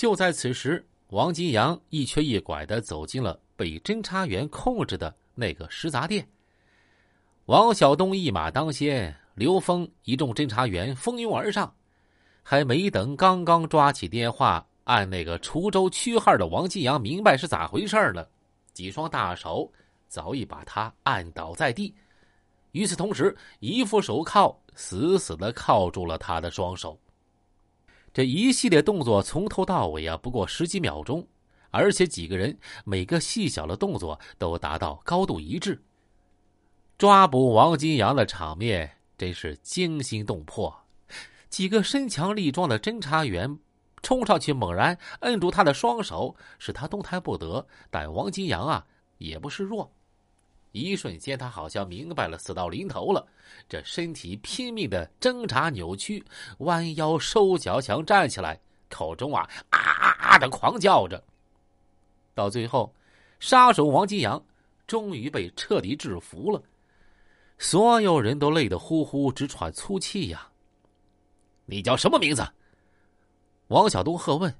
就在此时，王金阳一瘸一拐的走进了被侦查员控制的那个食杂店。王小东一马当先，刘峰一众侦查员蜂拥而上，还没等刚刚抓起电话按那个滁州区号的王金阳明白是咋回事呢，几双大手早已把他按倒在地。与此同时，一副手铐死死的铐住了他的双手。这一系列动作从头到尾啊，不过十几秒钟，而且几个人每个细小的动作都达到高度一致。抓捕王金阳的场面真是惊心动魄，几个身强力壮的侦查员冲上去，猛然摁住他的双手，使他动弹不得。但王金阳啊，也不示弱。一瞬间，他好像明白了死到临头了，这身体拼命的挣扎扭曲，弯腰收脚想站起来，口中啊啊啊的狂叫着。到最后，杀手王金阳终于被彻底制服了，所有人都累得呼呼直喘粗气呀。你叫什么名字？王晓东喝问。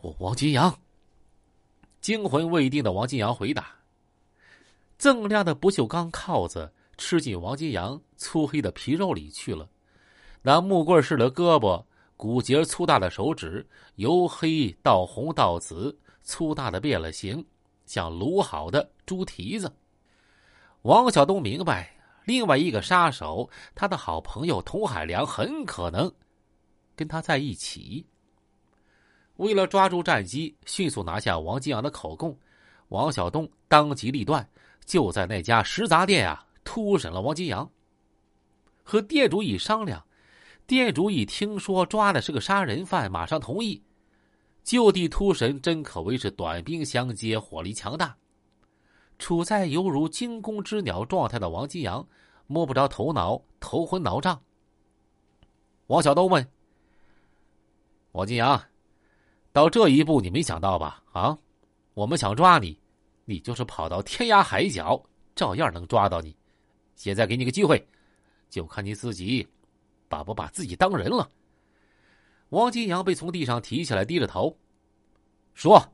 我王金阳。惊魂未定的王金阳回答。锃亮的不锈钢铐子吃进王金阳粗黑的皮肉里去了，那木棍似的胳膊，骨节粗大的手指，由黑到红到紫，粗大的变了形，像卤好的猪蹄子。王小东明白，另外一个杀手，他的好朋友童海良，很可能跟他在一起。为了抓住战机，迅速拿下王金阳的口供，王小东当机立断。就在那家食杂店啊，突审了王金阳。和店主一商量，店主一听说抓的是个杀人犯，马上同意。就地突审，真可谓是短兵相接，火力强大。处在犹如惊弓之鸟状态的王金阳摸不着头脑，头昏脑胀。王小东问：“王金阳，到这一步你没想到吧？啊，我们想抓你。”你就是跑到天涯海角，照样能抓到你。现在给你个机会，就看你自己把不把自己当人了。王金阳被从地上提起来，低着头说：“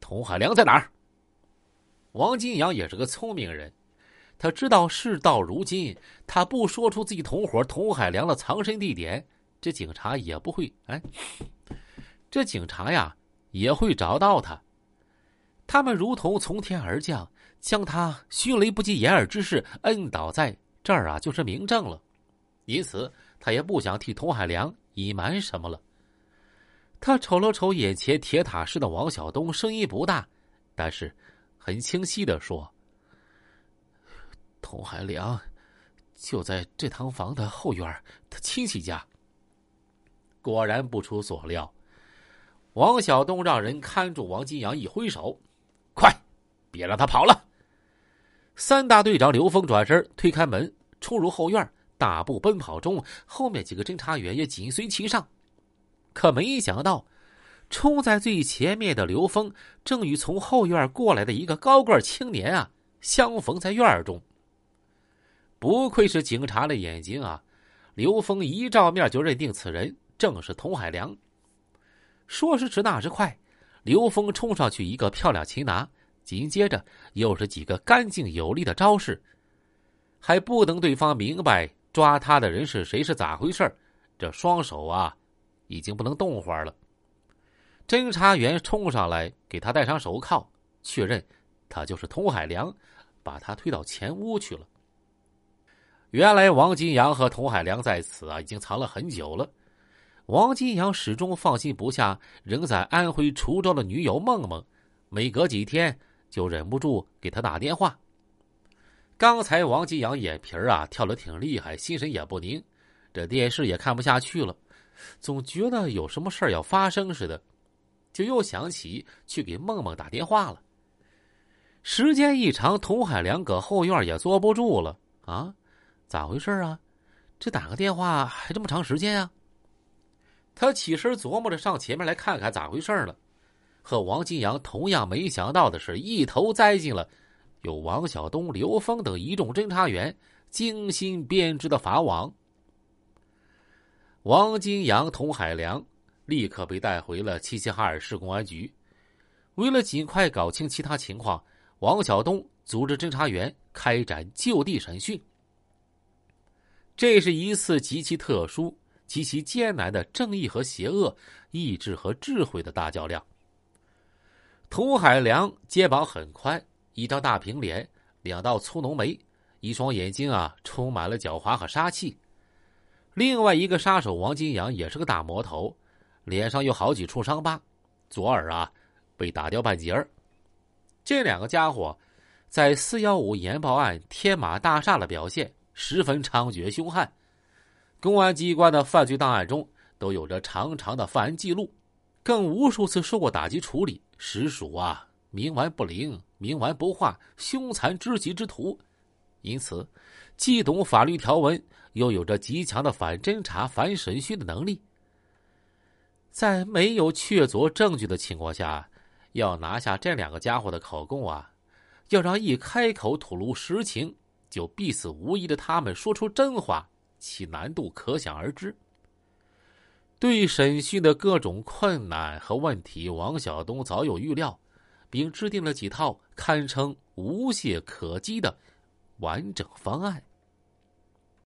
童海良在哪儿？”王金阳也是个聪明人，他知道事到如今，他不说出自己同伙童海良的藏身地点，这警察也不会哎，这警察呀也会找到他。他们如同从天而降，将他迅雷不及掩耳之势摁倒在这儿啊，就是明证了。因此，他也不想替童海良隐瞒什么了。他瞅了瞅眼前铁塔似的王小东，声音不大，但是很清晰的说：“童海良就在这堂房的后院，他亲戚家。”果然不出所料，王小东让人看住王金阳，一挥手。快，别让他跑了！三大队长刘峰转身推开门，冲入后院，大步奔跑中，后面几个侦查员也紧随其上。可没想到，冲在最前面的刘峰正与从后院过来的一个高个青年啊相逢在院中。不愧是警察的眼睛啊！刘峰一照面就认定此人正是童海良。说时迟，那时快。刘峰冲上去一个漂亮擒拿，紧接着又是几个干净有力的招式，还不等对方明白抓他的人是谁是咋回事这双手啊已经不能动活了。侦查员冲上来给他戴上手铐，确认他就是童海良，把他推到前屋去了。原来王金阳和童海良在此啊已经藏了很久了。王金阳始终放心不下仍在安徽滁州的女友梦梦，每隔几天就忍不住给他打电话。刚才王金阳眼皮儿啊跳得挺厉害，心神也不宁，这电视也看不下去了，总觉得有什么事儿要发生似的，就又想起去给梦梦打电话了。时间一长，童海良搁后院也坐不住了啊，咋回事啊？这打个电话还这么长时间啊？他起身琢磨着上前面来看看咋回事了，和王金阳同样没想到的是，一头栽进了有王晓东、刘峰等一众侦查员精心编织的法网。王金阳、童海良立刻被带回了齐齐哈尔市公安局。为了尽快搞清其他情况，王晓东组织侦查员开展就地审讯。这是一次极其特殊、极其艰难的正义和邪恶、意志和智慧的大较量。童海良肩膀很宽，一张大平脸，两道粗浓眉，一双眼睛啊，充满了狡猾和杀气。另外一个杀手王金阳也是个大魔头，脸上有好几处伤疤，左耳啊被打掉半截儿。这两个家伙在四幺五研报案天马大厦的表现十分猖獗凶悍，公安机关的犯罪档案中都有着长长的犯案记录，更无数次受过打击处理，实属啊冥顽不灵、冥顽不化、凶残之极之徒。因此，既懂法律条文。又有着极强的反侦查、反审讯的能力，在没有确凿证据的情况下，要拿下这两个家伙的口供啊，要让一开口吐露实情就必死无疑的他们说出真话，其难度可想而知。对审讯的各种困难和问题，王晓东早有预料，并制定了几套堪称无懈可击的完整方案。